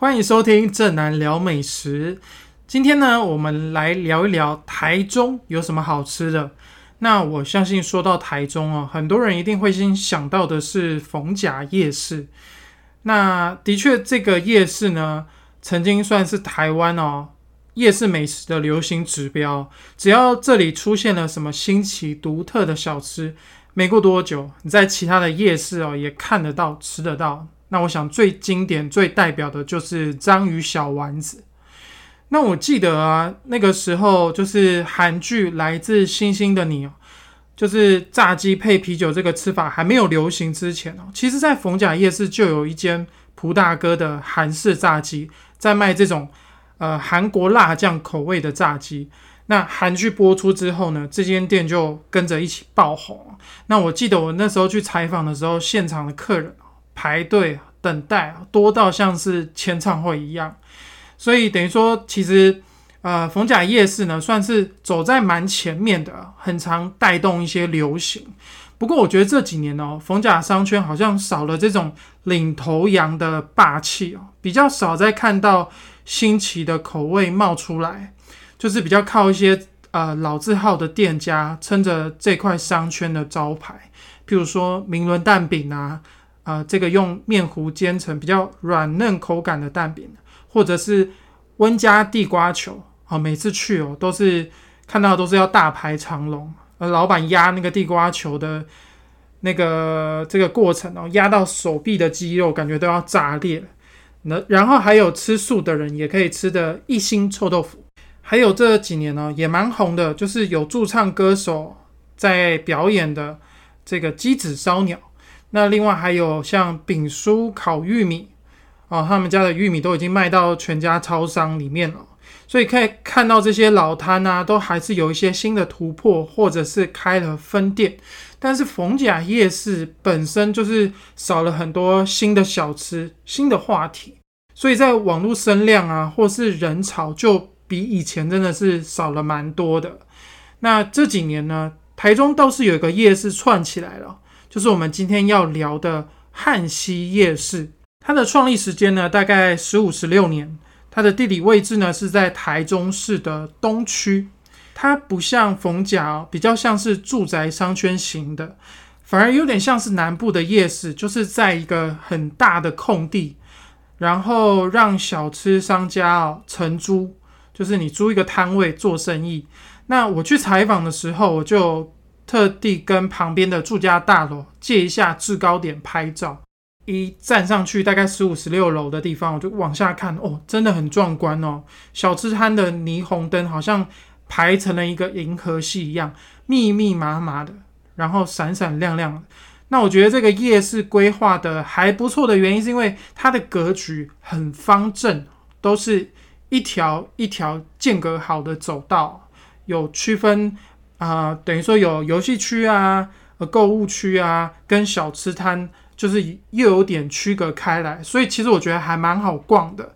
欢迎收听正南聊美食。今天呢，我们来聊一聊台中有什么好吃的。那我相信说到台中哦，很多人一定会先想到的是逢甲夜市。那的确，这个夜市呢，曾经算是台湾哦夜市美食的流行指标。只要这里出现了什么新奇独特的小吃，没过多久，你在其他的夜市哦也看得到、吃得到。那我想最经典、最代表的就是章鱼小丸子。那我记得啊，那个时候就是韩剧《来自星星的你》哦，就是炸鸡配啤酒这个吃法还没有流行之前哦，其实在逢甲夜市就有一间蒲大哥的韩式炸鸡，在卖这种呃韩国辣酱口味的炸鸡。那韩剧播出之后呢，这间店就跟着一起爆红。那我记得我那时候去采访的时候，现场的客人。排队等待多到像是签唱会一样，所以等于说，其实呃，逢甲夜市呢，算是走在蛮前面的，很常带动一些流行。不过，我觉得这几年哦，逢甲商圈好像少了这种领头羊的霸气哦，比较少再看到新奇的口味冒出来，就是比较靠一些呃老字号的店家撑着这块商圈的招牌，譬如说明伦蛋饼啊。啊，这个用面糊煎成比较软嫩口感的蛋饼，或者是温家地瓜球啊，每次去哦都是看到都是要大排长龙，而老板压那个地瓜球的那个这个过程哦，压到手臂的肌肉感觉都要炸裂。那然后还有吃素的人也可以吃的一心臭豆腐，还有这几年呢也蛮红的，就是有驻唱歌手在表演的这个鸡子烧鸟。那另外还有像炳叔烤玉米哦，他们家的玉米都已经卖到全家超商里面了，所以可以看到这些老摊啊，都还是有一些新的突破，或者是开了分店。但是逢甲夜市本身就是少了很多新的小吃、新的话题，所以在网络声量啊，或是人潮就比以前真的是少了蛮多的。那这几年呢，台中倒是有一个夜市串起来了。就是我们今天要聊的汉西夜市，它的创立时间呢，大概十五十六年。它的地理位置呢是在台中市的东区，它不像逢甲，比较像是住宅商圈型的，反而有点像是南部的夜市，就是在一个很大的空地，然后让小吃商家哦承租，就是你租一个摊位做生意。那我去采访的时候，我就。特地跟旁边的住家大楼借一下制高点拍照，一站上去大概十五十六楼的地方，我就往下看，哦，真的很壮观哦。小吃摊的霓虹灯好像排成了一个银河系一样，密密麻麻的，然后闪闪亮亮的。那我觉得这个夜市规划的还不错的原因，是因为它的格局很方正，都是一条一条间隔好的走道，有区分。啊，等于说有游戏区啊，呃，购物区啊，跟小吃摊就是又有点区隔开来，所以其实我觉得还蛮好逛的。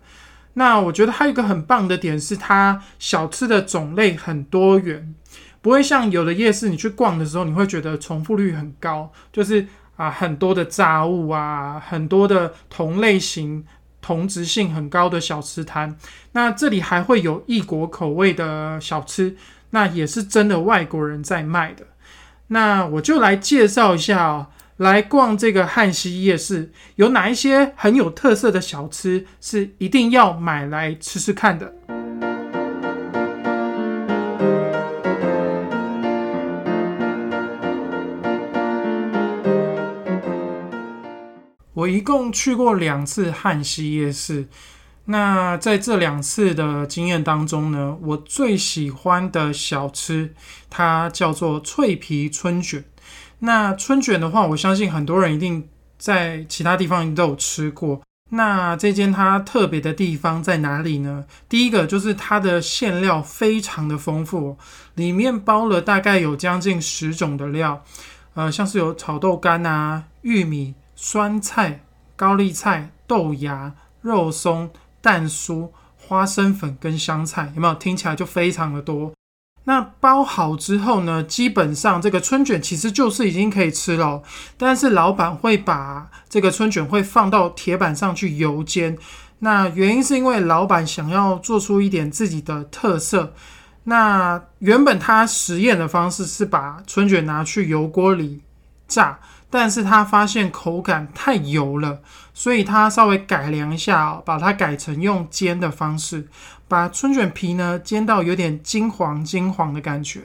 那我觉得还有一个很棒的点是，它小吃的种类很多元，不会像有的夜市你去逛的时候，你会觉得重复率很高，就是啊很多的炸物啊，很多的同类型、同质性很高的小吃摊。那这里还会有异国口味的小吃。那也是真的外国人在卖的，那我就来介绍一下哦。来逛这个汉西夜市，有哪一些很有特色的小吃是一定要买来吃吃看的？我一共去过两次汉西夜市。那在这两次的经验当中呢，我最喜欢的小吃，它叫做脆皮春卷。那春卷的话，我相信很多人一定在其他地方都有吃过。那这间它特别的地方在哪里呢？第一个就是它的馅料非常的丰富，里面包了大概有将近十种的料，呃，像是有炒豆干啊、玉米、酸菜、高丽菜、豆芽、肉松。蛋酥、花生粉跟香菜有没有听起来就非常的多？那包好之后呢，基本上这个春卷其实就是已经可以吃了。但是老板会把这个春卷会放到铁板上去油煎，那原因是因为老板想要做出一点自己的特色。那原本他实验的方式是把春卷拿去油锅里炸，但是他发现口感太油了，所以他稍微改良一下哦，把它改成用煎的方式，把春卷皮呢煎到有点金黄金黄的感觉。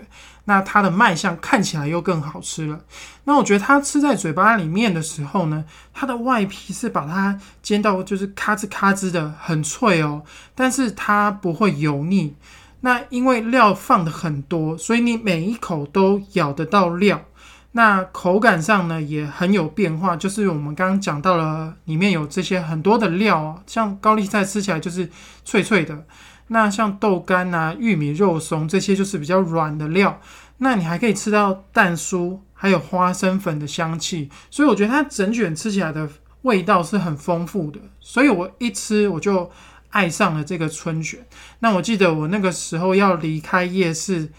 那它的卖相看起来又更好吃了。那我觉得它吃在嘴巴里面的时候呢，它的外皮是把它煎到就是咔吱咔吱的很脆哦，但是它不会油腻。那因为料放的很多，所以你每一口都咬得到料。那口感上呢也很有变化，就是我们刚刚讲到了，里面有这些很多的料啊，像高丽菜吃起来就是脆脆的。那像豆干啊、玉米、肉松这些就是比较软的料，那你还可以吃到蛋酥，还有花生粉的香气，所以我觉得它整卷吃起来的味道是很丰富的，所以我一吃我就爱上了这个春卷。那我记得我那个时候要离开夜市，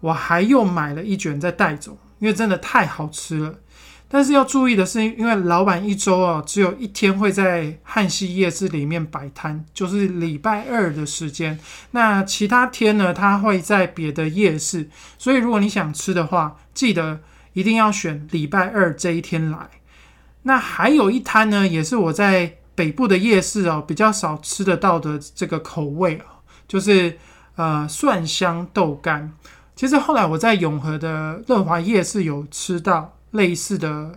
我还又买了一卷再带走，因为真的太好吃了。但是要注意的是，因为老板一周啊只有一天会在汉西夜市里面摆摊，就是礼拜二的时间。那其他天呢，他会在别的夜市。所以如果你想吃的话，记得一定要选礼拜二这一天来。那还有一摊呢，也是我在北部的夜市哦比较少吃得到的这个口味啊，就是呃蒜香豆干。其实后来我在永和的乐华夜市有吃到。类似的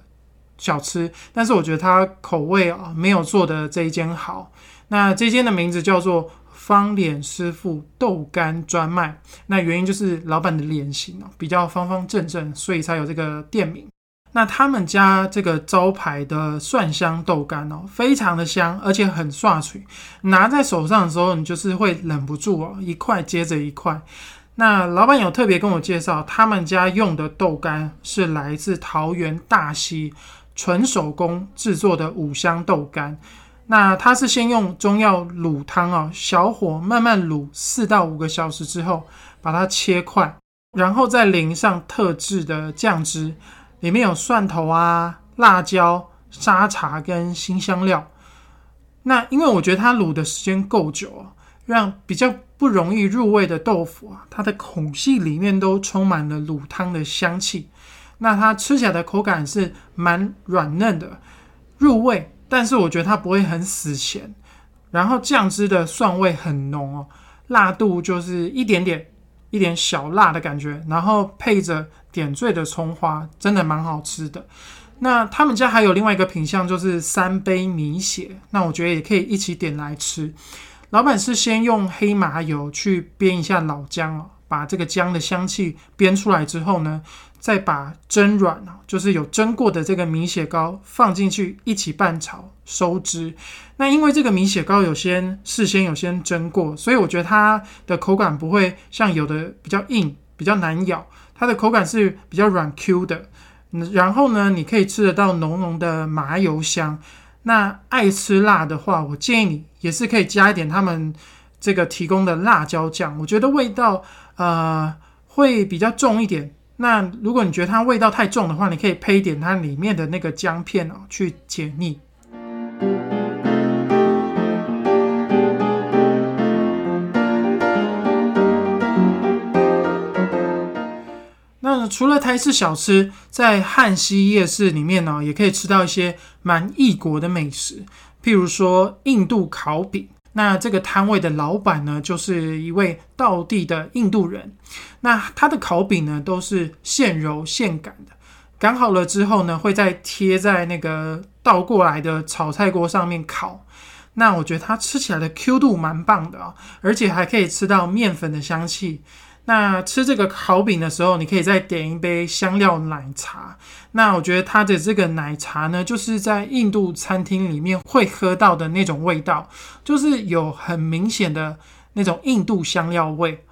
小吃，但是我觉得它口味啊没有做的这一间好。那这间的名字叫做方脸师傅豆干专卖，那原因就是老板的脸型啊比较方方正正，所以才有这个店名。那他们家这个招牌的蒜香豆干哦，非常的香，而且很刷脆，拿在手上的时候你就是会忍不住哦，一块接着一块。那老板有特别跟我介绍，他们家用的豆干是来自桃园大溪纯手工制作的五香豆干。那他是先用中药卤汤哦，小火慢慢卤四到五个小时之后，把它切块，然后再淋上特制的酱汁，里面有蒜头啊、辣椒、沙茶跟新香料。那因为我觉得它卤的时间够久啊，让比较。不容易入味的豆腐啊，它的孔隙里面都充满了卤汤的香气。那它吃起来的口感是蛮软嫩的，入味，但是我觉得它不会很死咸。然后酱汁的蒜味很浓哦，辣度就是一点点，一点小辣的感觉。然后配着点缀的葱花，真的蛮好吃的。那他们家还有另外一个品相，就是三杯米血，那我觉得也可以一起点来吃。老板是先用黑麻油去煸一下老姜哦，把这个姜的香气煸出来之后呢，再把蒸软哦，就是有蒸过的这个米血糕放进去一起拌炒收汁。那因为这个米血糕有先事先有先蒸过，所以我觉得它的口感不会像有的比较硬、比较难咬，它的口感是比较软 Q 的。然后呢，你可以吃得到浓浓的麻油香。那爱吃辣的话，我建议你也是可以加一点他们这个提供的辣椒酱，我觉得味道呃会比较重一点。那如果你觉得它味道太重的话，你可以配一点它里面的那个姜片哦，去解腻。除了台式小吃，在汉西夜市里面呢，也可以吃到一些蛮异国的美食，譬如说印度烤饼。那这个摊位的老板呢，就是一位道地的印度人。那他的烤饼呢，都是现揉现擀的，擀好了之后呢，会再贴在那个倒过来的炒菜锅上面烤。那我觉得它吃起来的 Q 度蛮棒的啊，而且还可以吃到面粉的香气。那吃这个烤饼的时候，你可以再点一杯香料奶茶。那我觉得它的这个奶茶呢，就是在印度餐厅里面会喝到的那种味道，就是有很明显的那种印度香料味。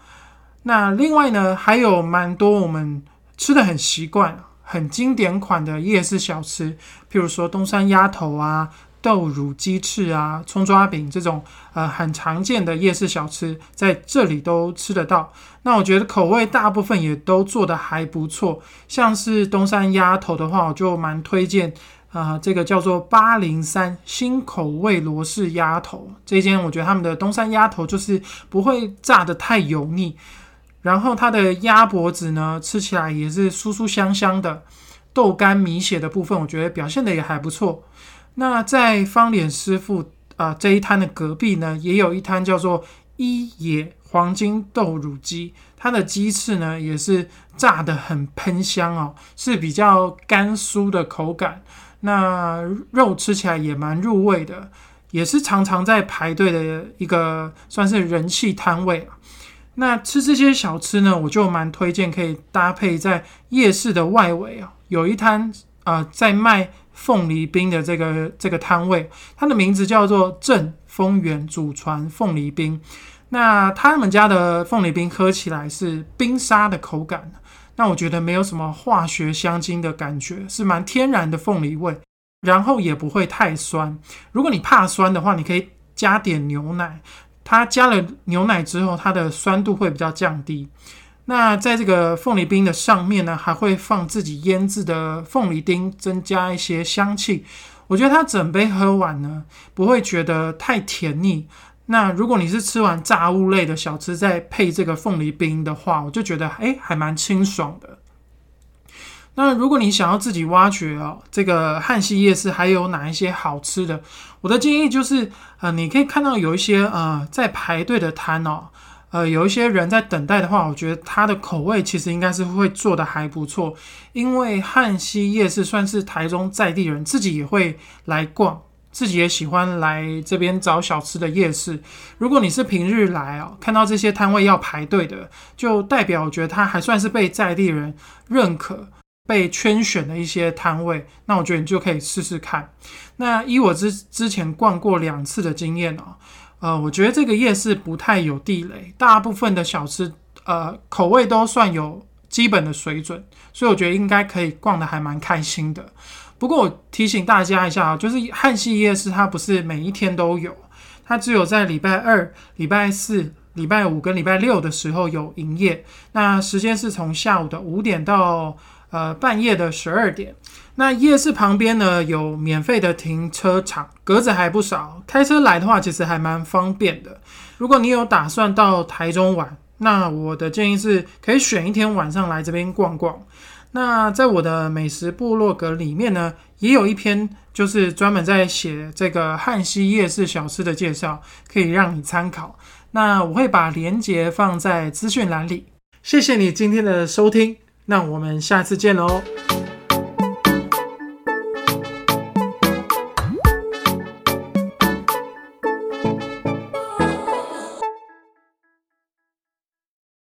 那另外呢，还有蛮多我们吃的很习惯、很经典款的夜市小吃，譬如说东山鸭头啊。豆乳鸡翅啊，葱抓饼这种呃很常见的夜市小吃，在这里都吃得到。那我觉得口味大部分也都做的还不错，像是东山鸭头的话，我就蛮推荐啊，这个叫做八零三新口味罗氏鸭头，这间我觉得他们的东山鸭头就是不会炸的太油腻，然后它的鸭脖子呢吃起来也是酥酥香香的，豆干米血的部分我觉得表现的也还不错。那在方脸师傅啊这一摊的隔壁呢，也有一摊叫做一野黄金豆乳鸡。它的鸡翅呢，也是炸的很喷香哦，是比较干酥的口感。那肉吃起来也蛮入味的，也是常常在排队的一个算是人气摊位啊。那吃这些小吃呢，我就蛮推荐可以搭配在夜市的外围啊，有一摊啊在卖凤梨冰的这个这个摊位，它的名字叫做正丰源祖传凤梨冰。那他们家的凤梨冰喝起来是冰沙的口感，那我觉得没有什么化学香精的感觉，是蛮天然的凤梨味，然后也不会太酸。如果你怕酸的话，你可以加点牛奶，它加了牛奶之后，它的酸度会比较降低。那在这个凤梨冰的上面呢，还会放自己腌制的凤梨丁，增加一些香气。我觉得它整杯喝完呢，不会觉得太甜腻。那如果你是吃完炸物类的小吃，再配这个凤梨冰的话，我就觉得哎，还蛮清爽的。那如果你想要自己挖掘哦，这个汉西夜市还有哪一些好吃的？我的建议就是，呃，你可以看到有一些呃在排队的摊哦，呃，有一些人在等待的话，我觉得它的口味其实应该是会做的还不错，因为汉西夜市算是台中在地人自己也会来逛。自己也喜欢来这边找小吃的夜市。如果你是平日来哦，看到这些摊位要排队的，就代表我觉得它还算是被在地人认可、被圈选的一些摊位。那我觉得你就可以试试看。那依我之之前逛过两次的经验哦，呃，我觉得这个夜市不太有地雷，大部分的小吃呃口味都算有基本的水准，所以我觉得应该可以逛的还蛮开心的。不过我提醒大家一下啊，就是汉系夜市它不是每一天都有，它只有在礼拜二、礼拜四、礼拜五跟礼拜六的时候有营业。那时间是从下午的五点到呃半夜的十二点。那夜市旁边呢有免费的停车场，格子还不少，开车来的话其实还蛮方便的。如果你有打算到台中玩，那我的建议是可以选一天晚上来这边逛逛。那在我的美食部落格里面呢，也有一篇就是专门在写这个汉西夜市小吃的介绍，可以让你参考。那我会把链接放在资讯栏里。谢谢你今天的收听，那我们下次见喽。